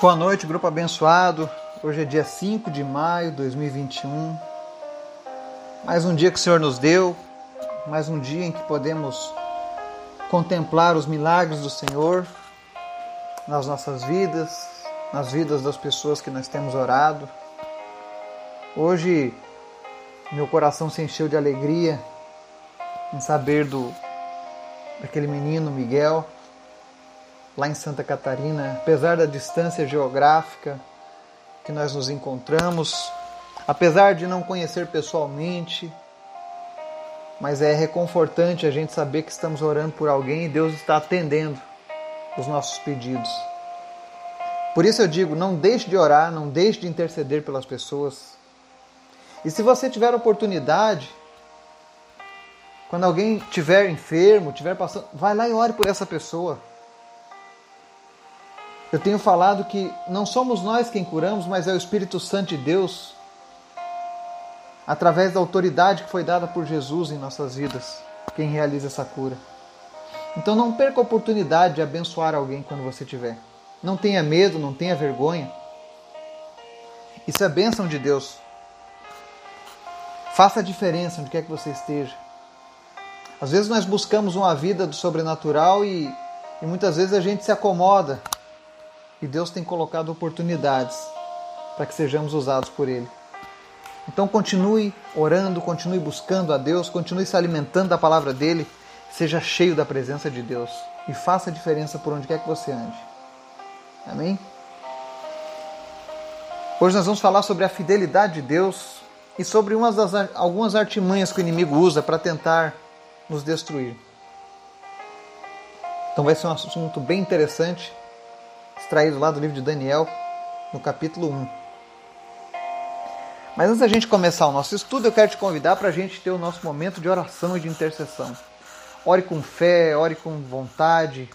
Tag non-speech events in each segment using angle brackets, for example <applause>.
Boa noite, grupo abençoado. Hoje é dia 5 de maio de 2021. Mais um dia que o Senhor nos deu, mais um dia em que podemos contemplar os milagres do Senhor nas nossas vidas, nas vidas das pessoas que nós temos orado. Hoje meu coração se encheu de alegria em saber do daquele menino Miguel lá em Santa Catarina, apesar da distância geográfica que nós nos encontramos, apesar de não conhecer pessoalmente, mas é reconfortante a gente saber que estamos orando por alguém e Deus está atendendo os nossos pedidos. Por isso eu digo, não deixe de orar, não deixe de interceder pelas pessoas. E se você tiver oportunidade, quando alguém estiver enfermo, estiver passando, vai lá e ore por essa pessoa. Eu tenho falado que não somos nós quem curamos, mas é o Espírito Santo de Deus, através da autoridade que foi dada por Jesus em nossas vidas, quem realiza essa cura. Então não perca a oportunidade de abençoar alguém quando você tiver. Não tenha medo, não tenha vergonha. Isso é bênção de Deus. Faça a diferença onde quer que você esteja. Às vezes nós buscamos uma vida do sobrenatural e, e muitas vezes a gente se acomoda e Deus tem colocado oportunidades para que sejamos usados por Ele. Então continue orando, continue buscando a Deus, continue se alimentando da palavra dele, seja cheio da presença de Deus e faça a diferença por onde quer que você ande. Amém? Hoje nós vamos falar sobre a fidelidade de Deus e sobre umas das, algumas artimanhas que o inimigo usa para tentar nos destruir. Então vai ser um assunto bem interessante extraído lá do livro de Daniel, no capítulo 1. Mas antes da gente começar o nosso estudo, eu quero te convidar para a gente ter o nosso momento de oração e de intercessão. Ore com fé, ore com vontade.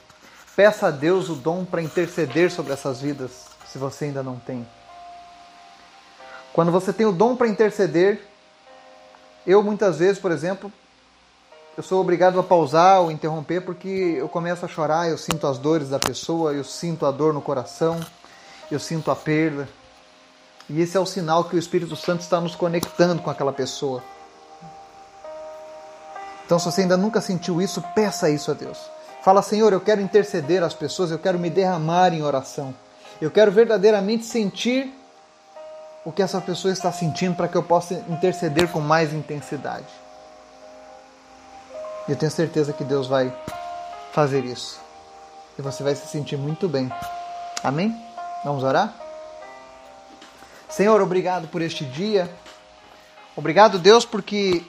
Peça a Deus o dom para interceder sobre essas vidas, se você ainda não tem. Quando você tem o dom para interceder, eu muitas vezes, por exemplo, eu sou obrigado a pausar ou interromper porque eu começo a chorar, eu sinto as dores da pessoa, eu sinto a dor no coração, eu sinto a perda. E esse é o sinal que o Espírito Santo está nos conectando com aquela pessoa. Então, se você ainda nunca sentiu isso, peça isso a Deus. Fala, Senhor, eu quero interceder às pessoas, eu quero me derramar em oração. Eu quero verdadeiramente sentir o que essa pessoa está sentindo para que eu possa interceder com mais intensidade. E eu tenho certeza que Deus vai fazer isso. E você vai se sentir muito bem. Amém? Vamos orar? Senhor, obrigado por este dia. Obrigado, Deus, porque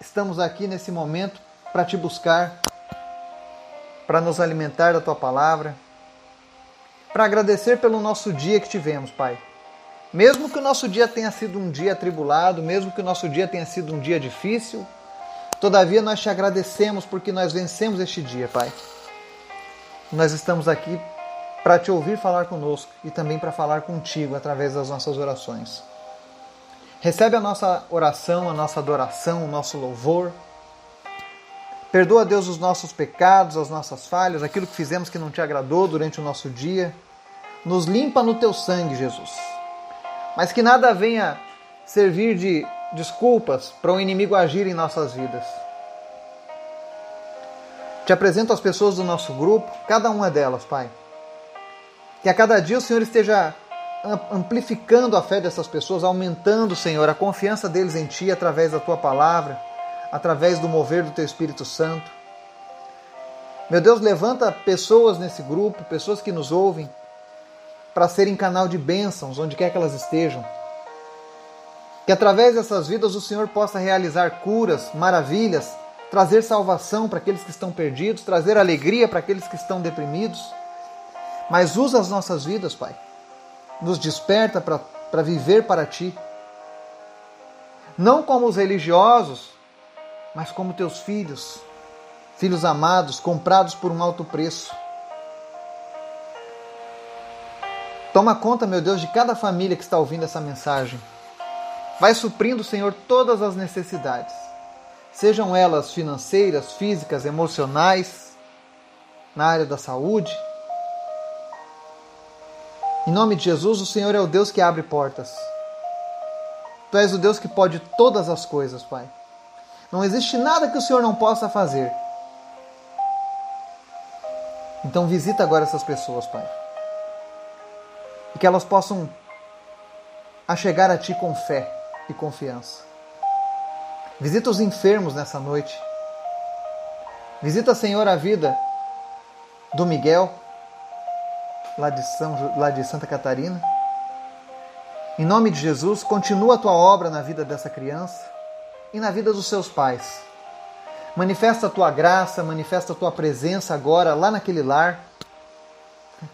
estamos aqui nesse momento para te buscar, para nos alimentar da tua palavra, para agradecer pelo nosso dia que tivemos, Pai. Mesmo que o nosso dia tenha sido um dia atribulado, mesmo que o nosso dia tenha sido um dia difícil, Todavia, nós te agradecemos porque nós vencemos este dia, Pai. Nós estamos aqui para te ouvir falar conosco e também para falar contigo através das nossas orações. Recebe a nossa oração, a nossa adoração, o nosso louvor. Perdoa, Deus, os nossos pecados, as nossas falhas, aquilo que fizemos que não te agradou durante o nosso dia. Nos limpa no teu sangue, Jesus. Mas que nada venha servir de desculpas para o inimigo agir em nossas vidas. Te apresento as pessoas do nosso grupo, cada uma delas, Pai. Que a cada dia o Senhor esteja amplificando a fé dessas pessoas, aumentando, Senhor, a confiança deles em Ti através da Tua palavra, através do mover do Teu Espírito Santo. Meu Deus, levanta pessoas nesse grupo, pessoas que nos ouvem, para serem canal de bênçãos onde quer que elas estejam que através dessas vidas o Senhor possa realizar curas, maravilhas, trazer salvação para aqueles que estão perdidos, trazer alegria para aqueles que estão deprimidos. Mas usa as nossas vidas, Pai. Nos desperta para viver para Ti. Não como os religiosos, mas como Teus filhos, filhos amados, comprados por um alto preço. Toma conta, meu Deus, de cada família que está ouvindo essa mensagem. Vai suprindo, Senhor, todas as necessidades, sejam elas financeiras, físicas, emocionais, na área da saúde. Em nome de Jesus, o Senhor é o Deus que abre portas. Tu és o Deus que pode todas as coisas, Pai. Não existe nada que o Senhor não possa fazer. Então visita agora essas pessoas, Pai. E que elas possam achegar a Ti com fé e confiança. Visita os enfermos nessa noite. Visita, Senhor, a vida do Miguel, lá de, São, lá de Santa Catarina. Em nome de Jesus, continua a tua obra na vida dessa criança e na vida dos seus pais. Manifesta a tua graça, manifesta a tua presença agora lá naquele lar.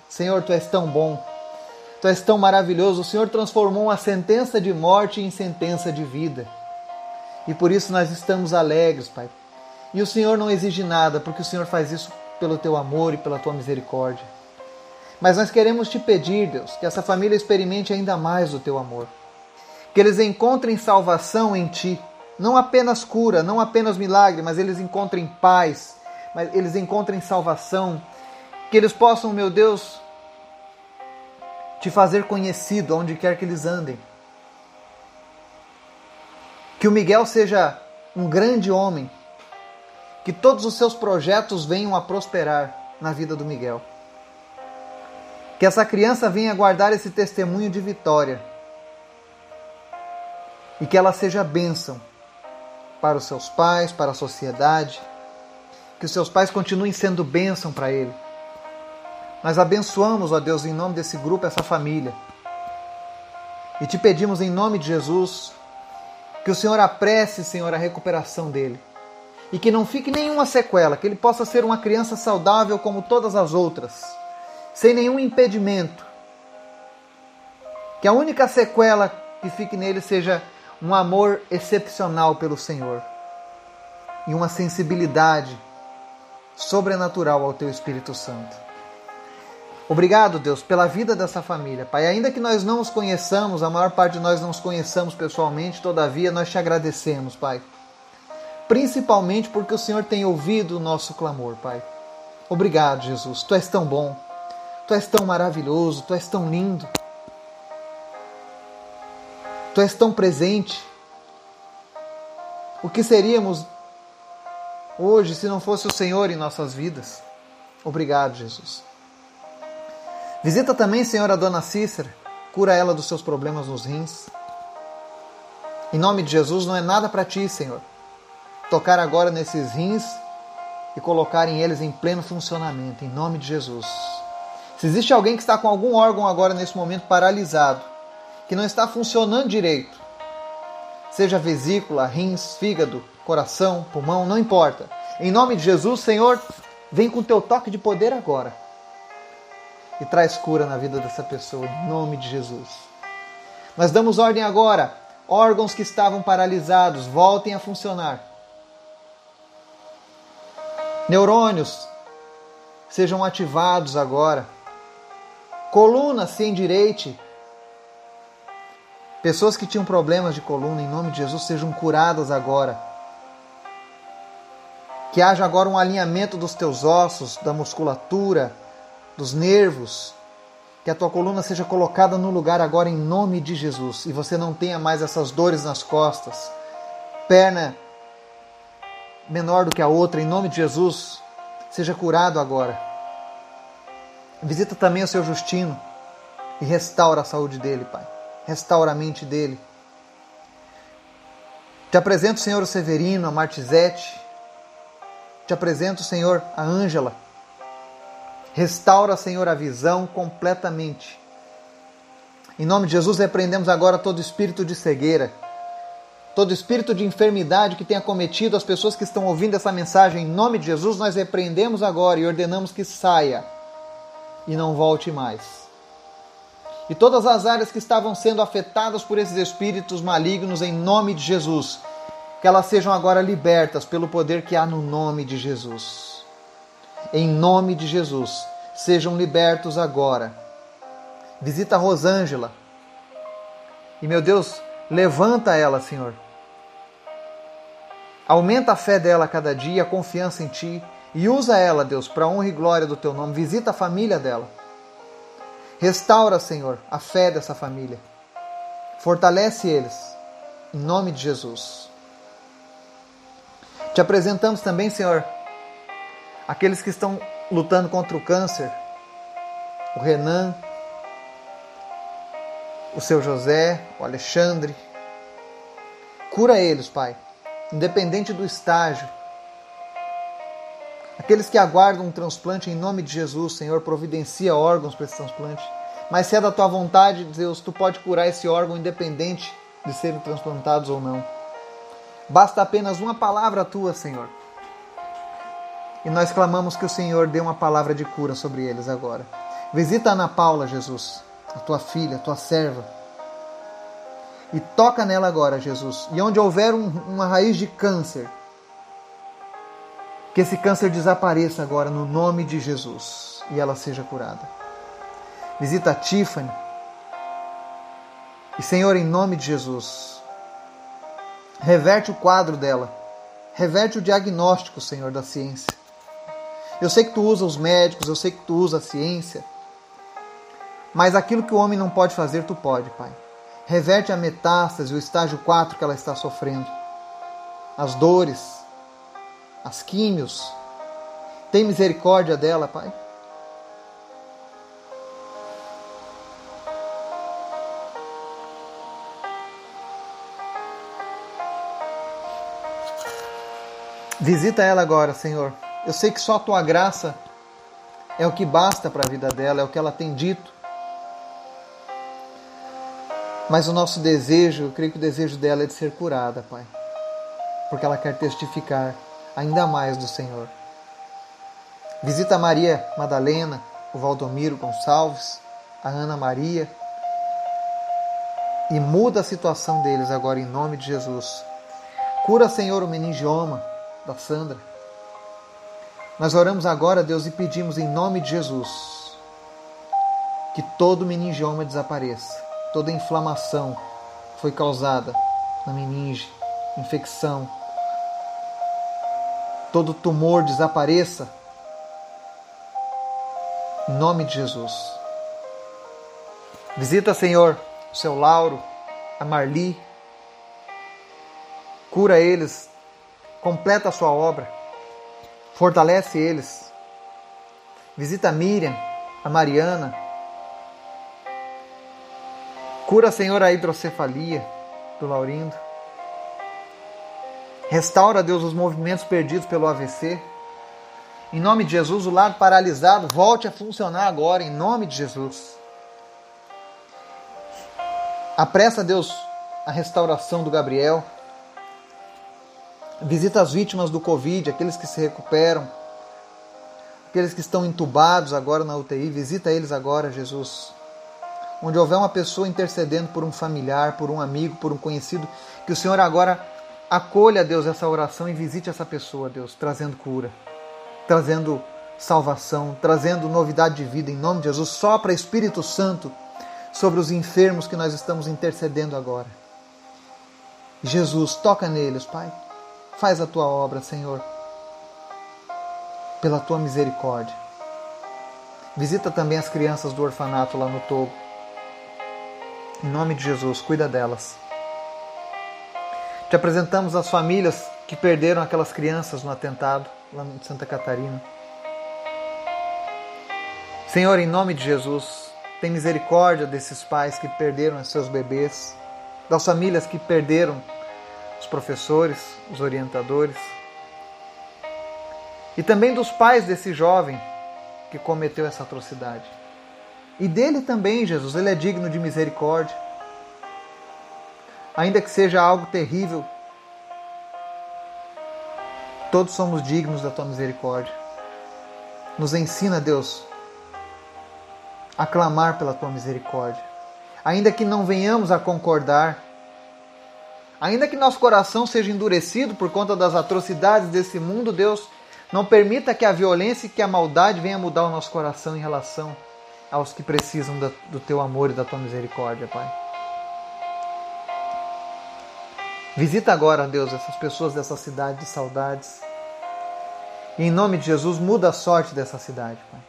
Senhor, tu és tão bom, tu és tão maravilhoso. O Senhor transformou uma sentença de morte em sentença de vida. E por isso nós estamos alegres, Pai. E o Senhor não exige nada, porque o Senhor faz isso pelo teu amor e pela tua misericórdia. Mas nós queremos te pedir, Deus, que essa família experimente ainda mais o teu amor. Que eles encontrem salvação em ti. Não apenas cura, não apenas milagre, mas eles encontrem paz, mas eles encontrem salvação. Que eles possam, meu Deus, te fazer conhecido onde quer que eles andem. Que o Miguel seja um grande homem. Que todos os seus projetos venham a prosperar na vida do Miguel. Que essa criança venha guardar esse testemunho de vitória e que ela seja bênção para os seus pais, para a sociedade. Que os seus pais continuem sendo bênção para ele. Nós abençoamos, ó Deus, em nome desse grupo, essa família. E te pedimos em nome de Jesus que o Senhor apresse, Senhor, a recuperação dele. E que não fique nenhuma sequela, que ele possa ser uma criança saudável como todas as outras sem nenhum impedimento. Que a única sequela que fique nele seja um amor excepcional pelo Senhor e uma sensibilidade sobrenatural ao Teu Espírito Santo. Obrigado, Deus, pela vida dessa família. Pai, ainda que nós não os conheçamos, a maior parte de nós não os conheçamos pessoalmente, todavia nós te agradecemos, Pai. Principalmente porque o Senhor tem ouvido o nosso clamor, Pai. Obrigado, Jesus. Tu és tão bom. Tu és tão maravilhoso, tu és tão lindo. Tu és tão presente. O que seríamos hoje se não fosse o Senhor em nossas vidas? Obrigado, Jesus. Visita também, Senhor, a dona Cícera. Cura ela dos seus problemas nos rins. Em nome de Jesus, não é nada para ti, Senhor. Tocar agora nesses rins e colocar eles em pleno funcionamento. Em nome de Jesus. Se existe alguém que está com algum órgão agora nesse momento paralisado, que não está funcionando direito, seja vesícula, rins, fígado, coração, pulmão, não importa. Em nome de Jesus, Senhor, vem com teu toque de poder agora e traz cura na vida dessa pessoa, em nome de Jesus. Nós damos ordem agora, órgãos que estavam paralisados, voltem a funcionar. Neurônios sejam ativados agora Coluna se endireite. Pessoas que tinham problemas de coluna, em nome de Jesus, sejam curadas agora. Que haja agora um alinhamento dos teus ossos, da musculatura, dos nervos. Que a tua coluna seja colocada no lugar agora em nome de Jesus. E você não tenha mais essas dores nas costas. Perna menor do que a outra, em nome de Jesus. Seja curado agora. Visita também o seu Justino e restaura a saúde dele, Pai. Restaura a mente dele. Te apresento, Senhor, o Severino, a Martizete. Te apresento, Senhor, a Ângela. Restaura, Senhor, a visão completamente. Em nome de Jesus, repreendemos agora todo espírito de cegueira, todo espírito de enfermidade que tenha cometido as pessoas que estão ouvindo essa mensagem. Em nome de Jesus, nós repreendemos agora e ordenamos que saia e não volte mais. E todas as áreas que estavam sendo afetadas por esses espíritos malignos, em nome de Jesus, que elas sejam agora libertas pelo poder que há no nome de Jesus. Em nome de Jesus, sejam libertos agora. Visita a Rosângela. E meu Deus, levanta ela, Senhor. Aumenta a fé dela a cada dia, a confiança em Ti. E usa ela, Deus, para honra e glória do teu nome. Visita a família dela. Restaura, Senhor, a fé dessa família. Fortalece eles, em nome de Jesus. Te apresentamos também, Senhor, aqueles que estão lutando contra o câncer, o Renan, o seu José, o Alexandre. Cura eles, Pai, independente do estágio. Aqueles que aguardam um transplante em nome de Jesus, Senhor, providencia órgãos para esse transplante. Mas se é da tua vontade, Deus, tu pode curar esse órgão independente de serem transplantados ou não. Basta apenas uma palavra tua, Senhor. E nós clamamos que o Senhor dê uma palavra de cura sobre eles agora. Visita a Ana Paula, Jesus, a tua filha, a tua serva. E toca nela agora, Jesus. E onde houver um, uma raiz de câncer, que esse câncer desapareça agora no nome de Jesus e ela seja curada. Visita a Tiffany. E Senhor, em nome de Jesus, reverte o quadro dela. Reverte o diagnóstico, Senhor, da ciência. Eu sei que tu usa os médicos, eu sei que tu usa a ciência. Mas aquilo que o homem não pode fazer, tu pode, Pai. Reverte a metástase, o estágio 4 que ela está sofrendo. As dores, as químios. Tem misericórdia dela, Pai. Visita ela agora, Senhor. Eu sei que só a tua graça é o que basta para a vida dela, é o que ela tem dito. Mas o nosso desejo, eu creio que o desejo dela é de ser curada, Pai. Porque ela quer testificar ainda mais do Senhor. Visita Maria Madalena, o Valdomiro Gonçalves, a Ana Maria. E muda a situação deles agora em nome de Jesus. Cura, Senhor, o meningioma da Sandra. Nós oramos agora, Deus, e pedimos em nome de Jesus que todo meningioma desapareça, toda inflamação foi causada na meninge, infecção, todo tumor desapareça. Em nome de Jesus. Visita, Senhor, o seu Lauro, a Marli. Cura eles completa a sua obra, fortalece eles. Visita a Miriam, a Mariana. Cura, Senhor, a hidrocefalia do Laurindo. Restaura, Deus, os movimentos perdidos pelo AVC. Em nome de Jesus, o lado paralisado volte a funcionar agora, em nome de Jesus. Apressa, Deus, a restauração do Gabriel. Visita as vítimas do Covid, aqueles que se recuperam, aqueles que estão entubados agora na UTI. Visita eles agora, Jesus. Onde houver uma pessoa intercedendo por um familiar, por um amigo, por um conhecido, que o Senhor agora acolha, Deus, essa oração e visite essa pessoa, Deus, trazendo cura, trazendo salvação, trazendo novidade de vida em nome de Jesus. Sopra Espírito Santo sobre os enfermos que nós estamos intercedendo agora. Jesus, toca neles, Pai. Faz a tua obra, Senhor, pela tua misericórdia. Visita também as crianças do orfanato lá no Togo. Em nome de Jesus, cuida delas. Te apresentamos as famílias que perderam aquelas crianças no atentado lá em Santa Catarina. Senhor, em nome de Jesus, tem misericórdia desses pais que perderam seus bebês, das famílias que perderam os professores, os orientadores e também dos pais desse jovem que cometeu essa atrocidade. E dele também, Jesus, ele é digno de misericórdia. Ainda que seja algo terrível, todos somos dignos da tua misericórdia. Nos ensina, Deus, a clamar pela tua misericórdia. Ainda que não venhamos a concordar Ainda que nosso coração seja endurecido por conta das atrocidades desse mundo, Deus não permita que a violência e que a maldade venha mudar o nosso coração em relação aos que precisam do teu amor e da tua misericórdia, Pai. Visita agora, Deus, essas pessoas dessa cidade de saudades. E em nome de Jesus, muda a sorte dessa cidade, Pai.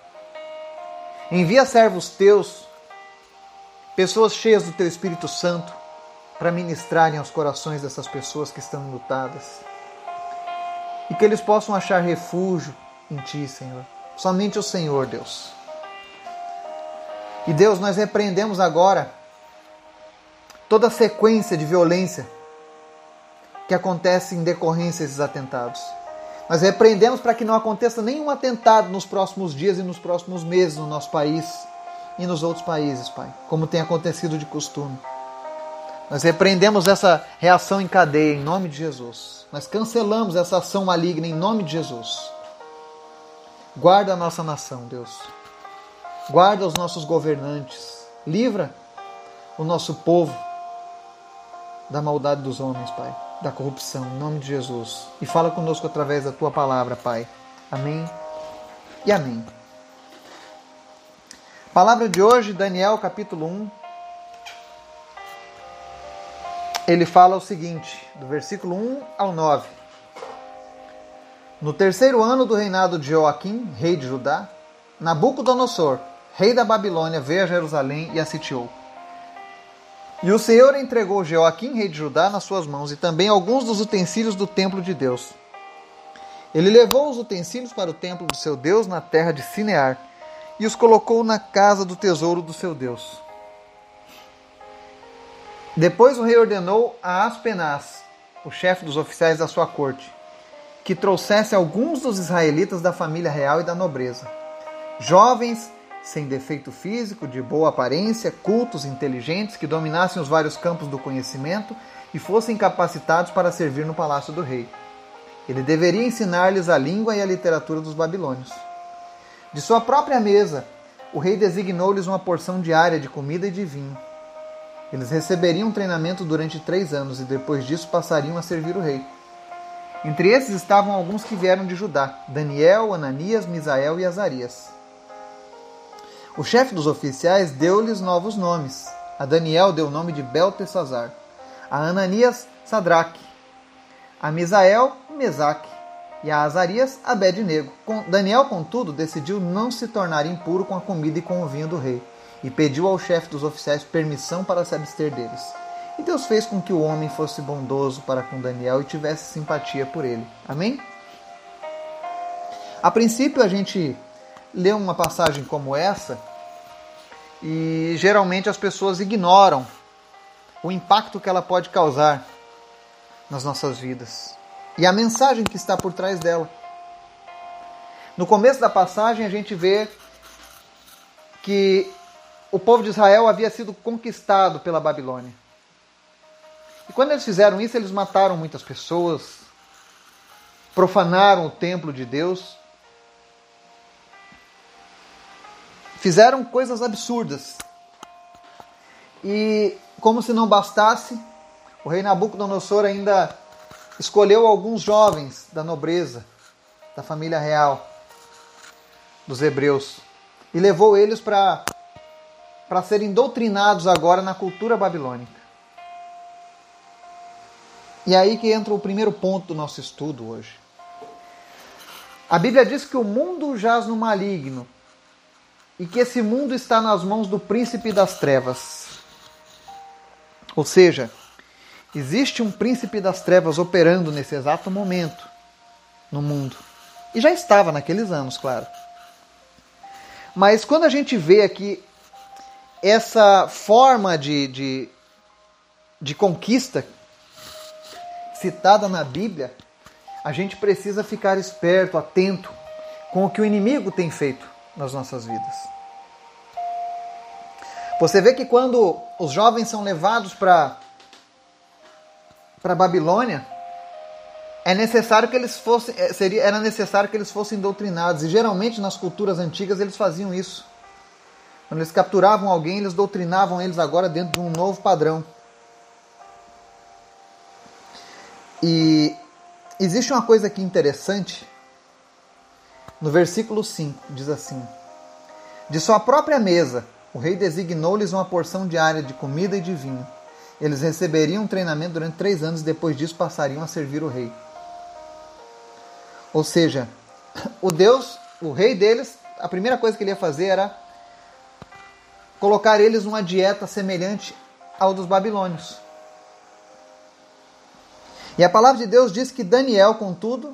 Envia servos teus pessoas cheias do Teu Espírito Santo para ministrarem aos corações dessas pessoas que estão lutadas. E que eles possam achar refúgio em Ti, Senhor. Somente o Senhor, Deus. E Deus, nós repreendemos agora toda a sequência de violência que acontece em decorrência desses atentados. Nós repreendemos para que não aconteça nenhum atentado nos próximos dias e nos próximos meses no nosso país e nos outros países, Pai, como tem acontecido de costume. Nós repreendemos essa reação em cadeia em nome de Jesus. Nós cancelamos essa ação maligna em nome de Jesus. Guarda a nossa nação, Deus. Guarda os nossos governantes. Livra o nosso povo da maldade dos homens, Pai, da corrupção, em nome de Jesus. E fala conosco através da tua palavra, Pai. Amém e amém. Palavra de hoje, Daniel capítulo 1. Ele fala o seguinte, do versículo 1 ao 9. No terceiro ano do reinado de Joaquim, rei de Judá, Nabucodonosor, rei da Babilônia, veio a Jerusalém e a sitiou. E o Senhor entregou Joaquim, rei de Judá, nas suas mãos, e também alguns dos utensílios do templo de Deus. Ele levou os utensílios para o templo do seu Deus na terra de Sinear e os colocou na casa do tesouro do seu Deus. Depois o rei ordenou a Aspenaz, o chefe dos oficiais da sua corte, que trouxesse alguns dos israelitas da família real e da nobreza, jovens, sem defeito físico, de boa aparência, cultos, inteligentes, que dominassem os vários campos do conhecimento e fossem capacitados para servir no palácio do rei. Ele deveria ensinar-lhes a língua e a literatura dos babilônios. De sua própria mesa, o rei designou-lhes uma porção diária de comida e de vinho. Eles receberiam treinamento durante três anos e depois disso passariam a servir o rei. Entre esses estavam alguns que vieram de Judá: Daniel, Ananias, Misael e Azarias. O chefe dos oficiais deu-lhes novos nomes. A Daniel deu o nome de Beltesazar, a Ananias, Sadraque, a Misael, Mesaque e a Azarias Abednego. Daniel, contudo, decidiu não se tornar impuro com a comida e com o vinho do rei, e pediu ao chefe dos oficiais permissão para se abster deles. E Deus fez com que o homem fosse bondoso para com Daniel e tivesse simpatia por ele. Amém? A princípio, a gente lê uma passagem como essa e geralmente as pessoas ignoram o impacto que ela pode causar nas nossas vidas e a mensagem que está por trás dela. No começo da passagem, a gente vê que o povo de Israel havia sido conquistado pela Babilônia. E quando eles fizeram isso, eles mataram muitas pessoas, profanaram o templo de Deus, fizeram coisas absurdas. E, como se não bastasse, o rei Nabucodonosor ainda escolheu alguns jovens da nobreza, da família real dos hebreus, e levou eles para serem doutrinados agora na cultura babilônica. E é aí que entra o primeiro ponto do nosso estudo hoje. A Bíblia diz que o mundo jaz no maligno e que esse mundo está nas mãos do príncipe das trevas. Ou seja, Existe um príncipe das trevas operando nesse exato momento no mundo. E já estava naqueles anos, claro. Mas quando a gente vê aqui essa forma de, de, de conquista citada na Bíblia, a gente precisa ficar esperto, atento com o que o inimigo tem feito nas nossas vidas. Você vê que quando os jovens são levados para para Babilônia, é necessário que eles fossem, é, seria, era necessário que eles fossem doutrinados. E geralmente nas culturas antigas eles faziam isso. Quando eles capturavam alguém, eles doutrinavam eles agora dentro de um novo padrão. E existe uma coisa aqui interessante. No versículo 5 diz assim: De sua própria mesa, o rei designou-lhes uma porção diária de comida e de vinho eles receberiam treinamento durante três anos e depois disso passariam a servir o rei. Ou seja, o Deus, o rei deles, a primeira coisa que ele ia fazer era colocar eles numa dieta semelhante ao dos babilônios. E a palavra de Deus diz que Daniel, contudo,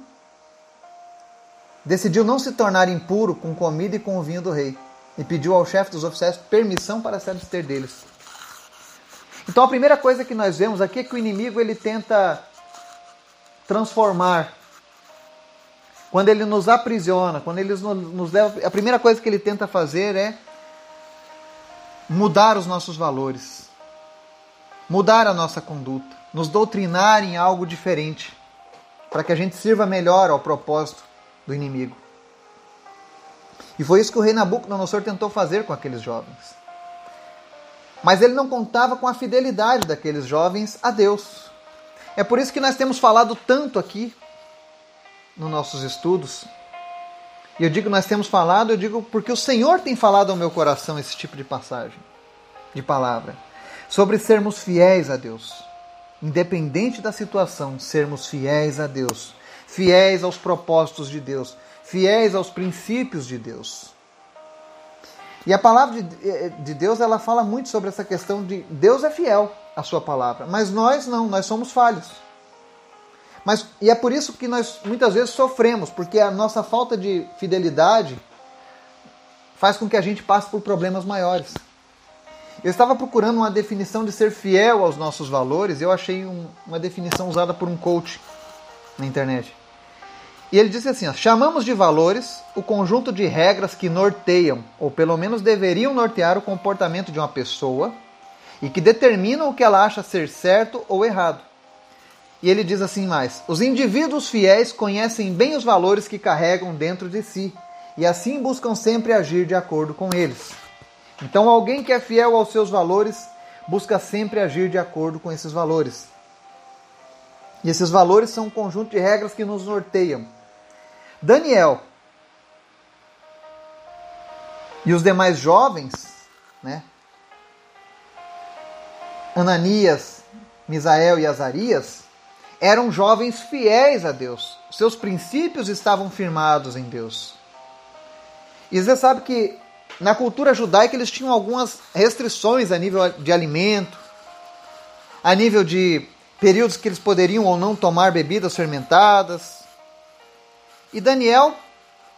decidiu não se tornar impuro com comida e com o vinho do rei, e pediu ao chefe dos oficiais permissão para se abster deles. Então a primeira coisa que nós vemos aqui é que o inimigo ele tenta transformar. Quando ele nos aprisiona, quando ele nos leva, a primeira coisa que ele tenta fazer é mudar os nossos valores, mudar a nossa conduta, nos doutrinar em algo diferente, para que a gente sirva melhor ao propósito do inimigo. E foi isso que o rei Nabucodonosor tentou fazer com aqueles jovens. Mas ele não contava com a fidelidade daqueles jovens a Deus. É por isso que nós temos falado tanto aqui nos nossos estudos. E eu digo nós temos falado, eu digo porque o Senhor tem falado ao meu coração esse tipo de passagem, de palavra, sobre sermos fiéis a Deus. Independente da situação, sermos fiéis a Deus, fiéis aos propósitos de Deus, fiéis aos princípios de Deus. E a palavra de, de Deus, ela fala muito sobre essa questão de Deus é fiel a sua palavra. Mas nós não, nós somos falhos. Mas, e é por isso que nós muitas vezes sofremos, porque a nossa falta de fidelidade faz com que a gente passe por problemas maiores. Eu estava procurando uma definição de ser fiel aos nossos valores e eu achei um, uma definição usada por um coach na internet. E ele disse assim: ó, chamamos de valores o conjunto de regras que norteiam, ou pelo menos deveriam nortear o comportamento de uma pessoa e que determinam o que ela acha ser certo ou errado. E ele diz assim mais: os indivíduos fiéis conhecem bem os valores que carregam dentro de si e assim buscam sempre agir de acordo com eles. Então, alguém que é fiel aos seus valores busca sempre agir de acordo com esses valores. E esses valores são um conjunto de regras que nos norteiam. Daniel e os demais jovens, né, Ananias, Misael e Azarias eram jovens fiéis a Deus. Seus princípios estavam firmados em Deus. E você sabe que na cultura judaica eles tinham algumas restrições a nível de alimento, a nível de períodos que eles poderiam ou não tomar bebidas fermentadas. E Daniel,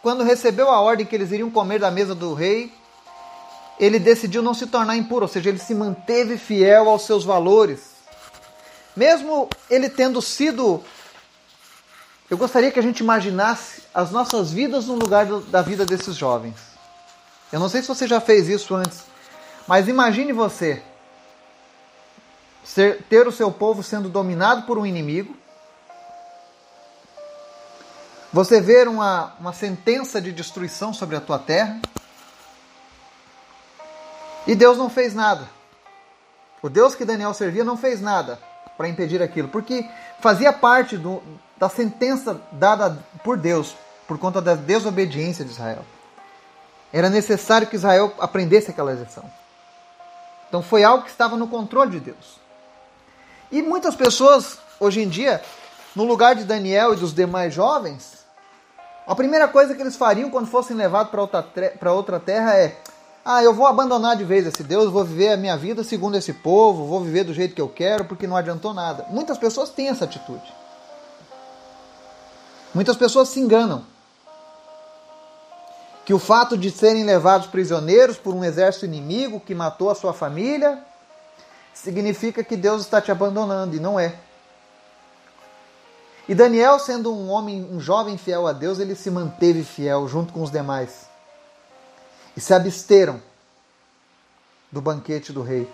quando recebeu a ordem que eles iriam comer da mesa do rei, ele decidiu não se tornar impuro, ou seja, ele se manteve fiel aos seus valores. Mesmo ele tendo sido. Eu gostaria que a gente imaginasse as nossas vidas no lugar da vida desses jovens. Eu não sei se você já fez isso antes, mas imagine você ser, ter o seu povo sendo dominado por um inimigo, você ver uma, uma sentença de destruição sobre a tua terra, e Deus não fez nada. O Deus que Daniel servia não fez nada para impedir aquilo, porque fazia parte do, da sentença dada por Deus por conta da desobediência de Israel. Era necessário que Israel aprendesse aquela lição. Então foi algo que estava no controle de Deus. E muitas pessoas, hoje em dia, no lugar de Daniel e dos demais jovens, a primeira coisa que eles fariam quando fossem levados para outra, outra terra é: ah, eu vou abandonar de vez esse Deus, vou viver a minha vida segundo esse povo, vou viver do jeito que eu quero, porque não adiantou nada. Muitas pessoas têm essa atitude. Muitas pessoas se enganam. Que o fato de serem levados prisioneiros por um exército inimigo que matou a sua família significa que Deus está te abandonando, e não é. E Daniel, sendo um homem, um jovem fiel a Deus, ele se manteve fiel junto com os demais e se absteram do banquete do rei.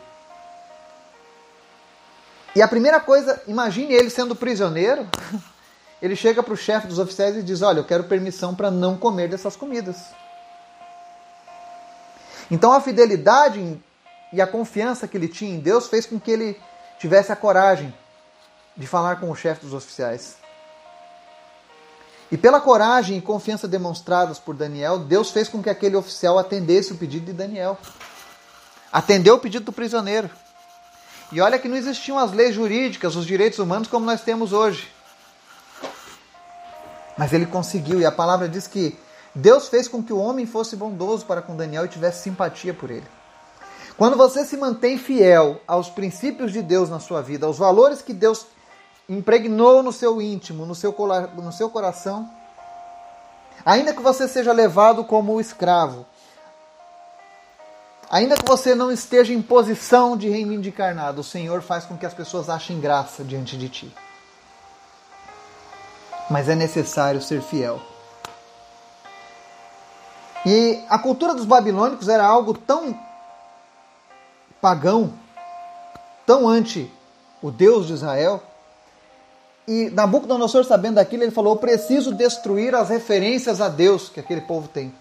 E a primeira coisa, imagine ele sendo prisioneiro, <laughs> ele chega para o chefe dos oficiais e diz: Olha, eu quero permissão para não comer dessas comidas. Então a fidelidade e a confiança que ele tinha em Deus fez com que ele tivesse a coragem de falar com o chefe dos oficiais. E pela coragem e confiança demonstradas por Daniel, Deus fez com que aquele oficial atendesse o pedido de Daniel. Atendeu o pedido do prisioneiro. E olha que não existiam as leis jurídicas, os direitos humanos como nós temos hoje. Mas ele conseguiu, e a palavra diz que Deus fez com que o homem fosse bondoso para com Daniel e tivesse simpatia por ele. Quando você se mantém fiel aos princípios de Deus na sua vida, aos valores que Deus impregnou no seu íntimo, no seu, no seu coração, ainda que você seja levado como escravo, ainda que você não esteja em posição de reivindicar nada, o Senhor faz com que as pessoas achem graça diante de ti. Mas é necessário ser fiel. E a cultura dos babilônicos era algo tão pagão, tão anti o Deus de Israel. E Nabucodonosor, sabendo daquilo, ele falou: Eu preciso destruir as referências a Deus que aquele povo tem.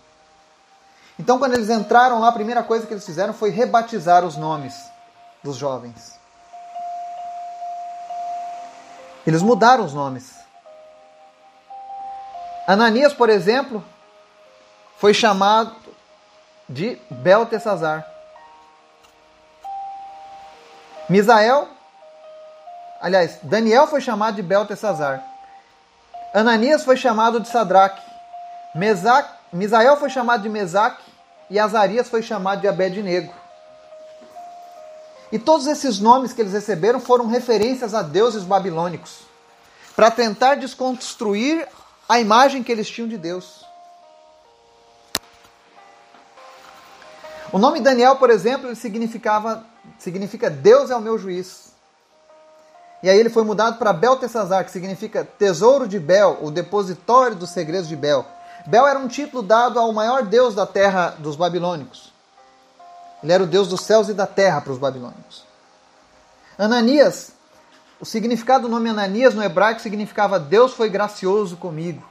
Então, quando eles entraram lá, a primeira coisa que eles fizeram foi rebatizar os nomes dos jovens. Eles mudaram os nomes. Ananias, por exemplo, foi chamado de Beltesazar. Misael, aliás, Daniel foi chamado de Beltesazar. Ananias foi chamado de Sadraque. Mesac, Misael foi chamado de Mesaque e Azarias foi chamado de Abednego. E todos esses nomes que eles receberam foram referências a deuses babilônicos, para tentar desconstruir a imagem que eles tinham de Deus. O nome Daniel, por exemplo, significava significa Deus é o meu juiz. E aí ele foi mudado para Beltesazar, que significa tesouro de Bel, o depositório dos segredos de Bel. Bel era um título dado ao maior deus da terra dos babilônicos. Ele era o deus dos céus e da terra para os babilônicos. Ananias, o significado do nome Ananias no hebraico significava Deus foi gracioso comigo.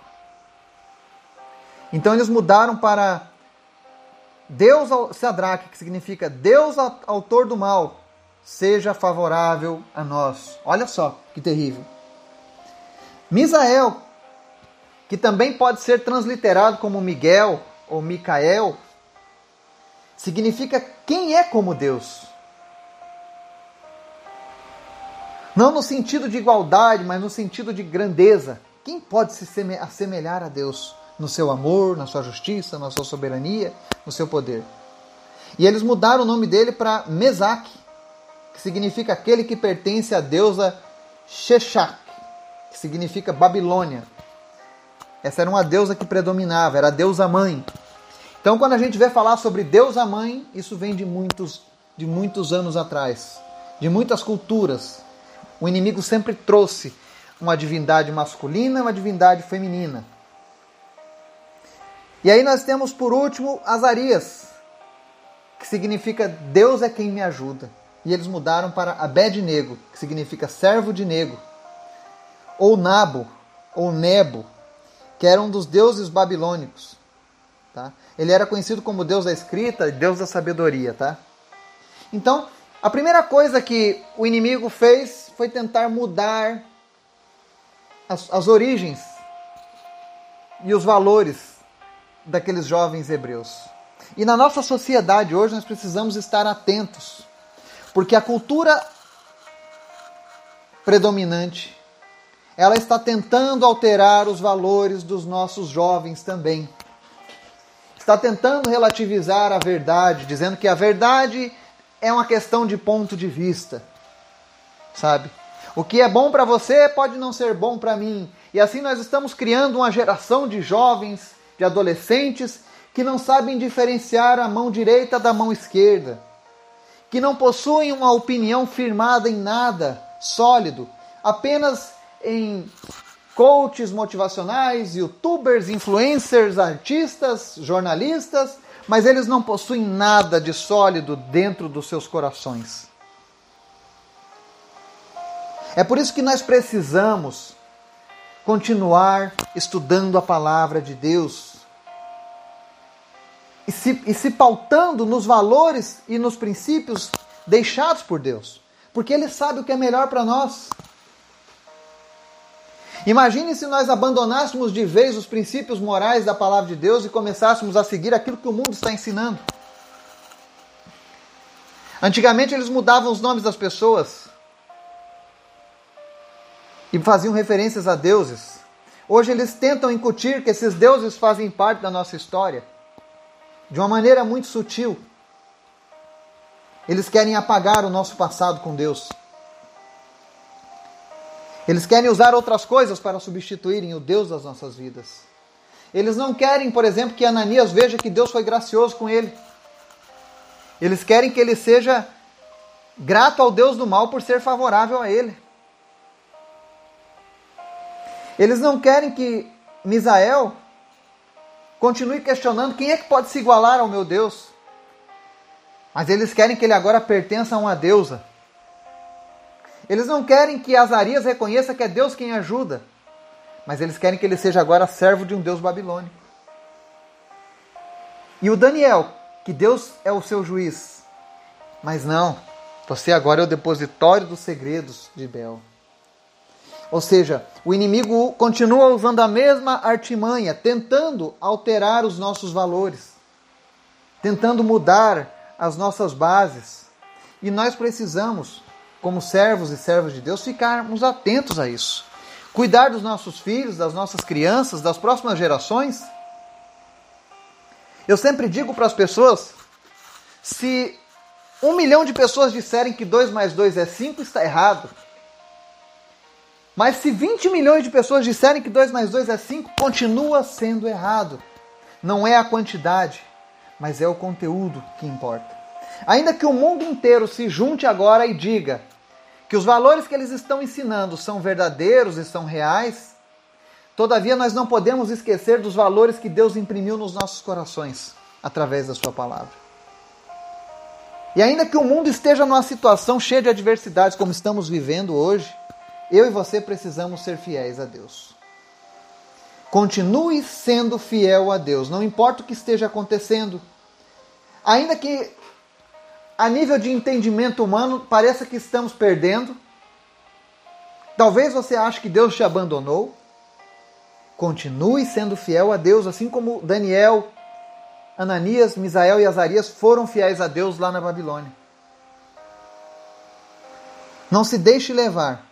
Então eles mudaram para Deus Sadraque, que significa Deus autor do mal, seja favorável a nós. Olha só que terrível. Misael, que também pode ser transliterado como Miguel ou Micael, significa quem é como Deus. Não no sentido de igualdade, mas no sentido de grandeza. Quem pode se assemelhar a Deus? no seu amor, na sua justiça, na sua soberania, no seu poder. E eles mudaram o nome dele para Mesaque, que significa aquele que pertence à deusa Sheshach, que significa Babilônia. Essa era uma deusa que predominava, era a deusa mãe. Então, quando a gente vê falar sobre deusa mãe, isso vem de muitos, de muitos anos atrás, de muitas culturas. O inimigo sempre trouxe uma divindade masculina e uma divindade feminina. E aí nós temos por último Azarias, que significa Deus é quem me ajuda. E eles mudaram para Abednego, que significa servo de nego. Ou Nabo, ou Nebo, que era um dos deuses babilônicos. Tá? Ele era conhecido como Deus da escrita e Deus da sabedoria. Tá? Então, a primeira coisa que o inimigo fez foi tentar mudar as, as origens e os valores daqueles jovens hebreus. E na nossa sociedade hoje nós precisamos estar atentos, porque a cultura predominante ela está tentando alterar os valores dos nossos jovens também. Está tentando relativizar a verdade, dizendo que a verdade é uma questão de ponto de vista. Sabe? O que é bom para você pode não ser bom para mim. E assim nós estamos criando uma geração de jovens de adolescentes que não sabem diferenciar a mão direita da mão esquerda, que não possuem uma opinião firmada em nada sólido, apenas em coaches motivacionais, youtubers, influencers, artistas, jornalistas, mas eles não possuem nada de sólido dentro dos seus corações. É por isso que nós precisamos continuar estudando a palavra de Deus e se, e se pautando nos valores e nos princípios deixados por Deus, porque Ele sabe o que é melhor para nós. Imagine se nós abandonássemos de vez os princípios morais da palavra de Deus e começássemos a seguir aquilo que o mundo está ensinando. Antigamente eles mudavam os nomes das pessoas, e faziam referências a deuses. Hoje eles tentam incutir que esses deuses fazem parte da nossa história de uma maneira muito sutil. Eles querem apagar o nosso passado com Deus. Eles querem usar outras coisas para substituírem o Deus das nossas vidas. Eles não querem, por exemplo, que Ananias veja que Deus foi gracioso com ele. Eles querem que ele seja grato ao Deus do mal por ser favorável a ele. Eles não querem que Misael continue questionando quem é que pode se igualar ao meu Deus. Mas eles querem que ele agora pertença a uma deusa. Eles não querem que Azarias reconheça que é Deus quem ajuda. Mas eles querem que ele seja agora servo de um Deus babilônico. E o Daniel, que Deus é o seu juiz. Mas não, você agora é o depositório dos segredos de Bel. Ou seja, o inimigo continua usando a mesma artimanha, tentando alterar os nossos valores, tentando mudar as nossas bases. E nós precisamos, como servos e servas de Deus, ficarmos atentos a isso. Cuidar dos nossos filhos, das nossas crianças, das próximas gerações. Eu sempre digo para as pessoas: se um milhão de pessoas disserem que 2 mais 2 é 5, está errado. Mas se 20 milhões de pessoas disserem que 2 mais 2 é 5, continua sendo errado. Não é a quantidade, mas é o conteúdo que importa. Ainda que o mundo inteiro se junte agora e diga que os valores que eles estão ensinando são verdadeiros e são reais, todavia nós não podemos esquecer dos valores que Deus imprimiu nos nossos corações através da Sua palavra. E ainda que o mundo esteja numa situação cheia de adversidades como estamos vivendo hoje, eu e você precisamos ser fiéis a Deus. Continue sendo fiel a Deus, não importa o que esteja acontecendo. Ainda que a nível de entendimento humano pareça que estamos perdendo, talvez você ache que Deus te abandonou. Continue sendo fiel a Deus, assim como Daniel, Ananias, Misael e Azarias foram fiéis a Deus lá na Babilônia. Não se deixe levar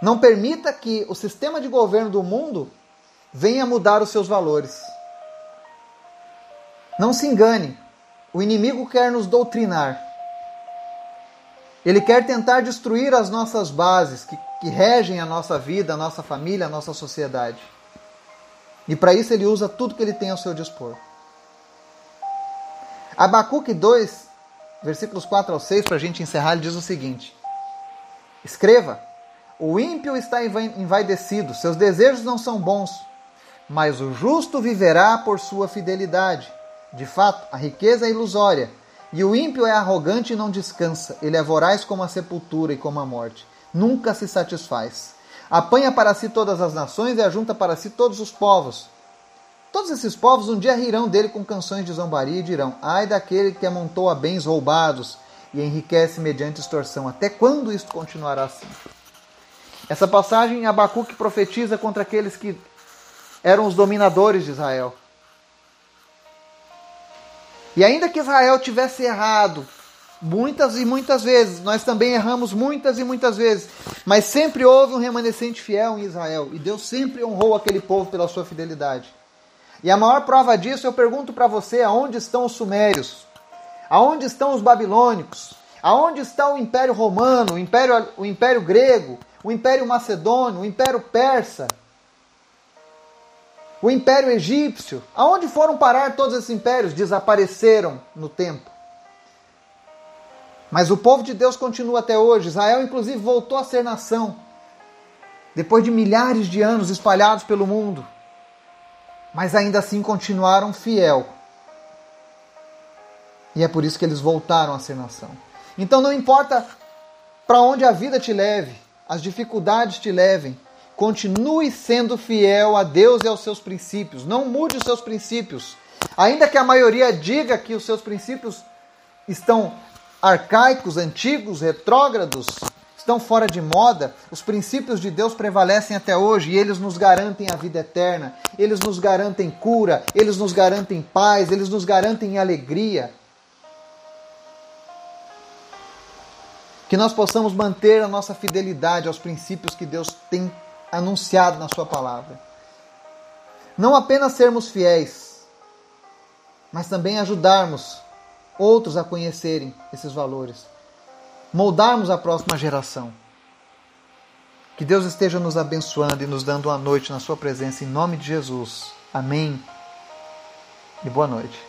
não permita que o sistema de governo do mundo venha mudar os seus valores. Não se engane, o inimigo quer nos doutrinar. Ele quer tentar destruir as nossas bases que, que regem a nossa vida, a nossa família, a nossa sociedade. E para isso ele usa tudo que ele tem ao seu dispor. Abacuque 2, versículos 4 ao 6, para a gente encerrar, ele diz o seguinte: Escreva o ímpio está envaidecido, seus desejos não são bons, mas o justo viverá por sua fidelidade. De fato, a riqueza é ilusória, e o ímpio é arrogante e não descansa. Ele é voraz como a sepultura e como a morte. Nunca se satisfaz. Apanha para si todas as nações e ajunta para si todos os povos. Todos esses povos um dia rirão dele com canções de zombaria e dirão: Ai daquele que amontoa bens roubados e enriquece mediante extorsão. Até quando isto continuará assim? Essa passagem, Abacuque profetiza contra aqueles que eram os dominadores de Israel. E ainda que Israel tivesse errado, muitas e muitas vezes, nós também erramos muitas e muitas vezes, mas sempre houve um remanescente fiel em Israel, e Deus sempre honrou aquele povo pela sua fidelidade. E a maior prova disso, eu pergunto para você, aonde estão os sumérios? Aonde estão os babilônicos? Aonde está o Império Romano, o Império, o Império Grego, o Império Macedônio, o Império Persa, o Império Egípcio. Aonde foram parar todos esses impérios? Desapareceram no tempo. Mas o povo de Deus continua até hoje. Israel, inclusive, voltou a ser nação. Depois de milhares de anos espalhados pelo mundo. Mas ainda assim continuaram fiel. E é por isso que eles voltaram a ser nação. Então não importa para onde a vida te leve, as dificuldades te levem, continue sendo fiel a Deus e aos seus princípios. Não mude os seus princípios. Ainda que a maioria diga que os seus princípios estão arcaicos, antigos, retrógrados, estão fora de moda, os princípios de Deus prevalecem até hoje e eles nos garantem a vida eterna, eles nos garantem cura, eles nos garantem paz, eles nos garantem alegria. Que nós possamos manter a nossa fidelidade aos princípios que Deus tem anunciado na Sua palavra. Não apenas sermos fiéis, mas também ajudarmos outros a conhecerem esses valores, moldarmos a próxima geração. Que Deus esteja nos abençoando e nos dando uma noite na Sua presença, em nome de Jesus. Amém. E boa noite.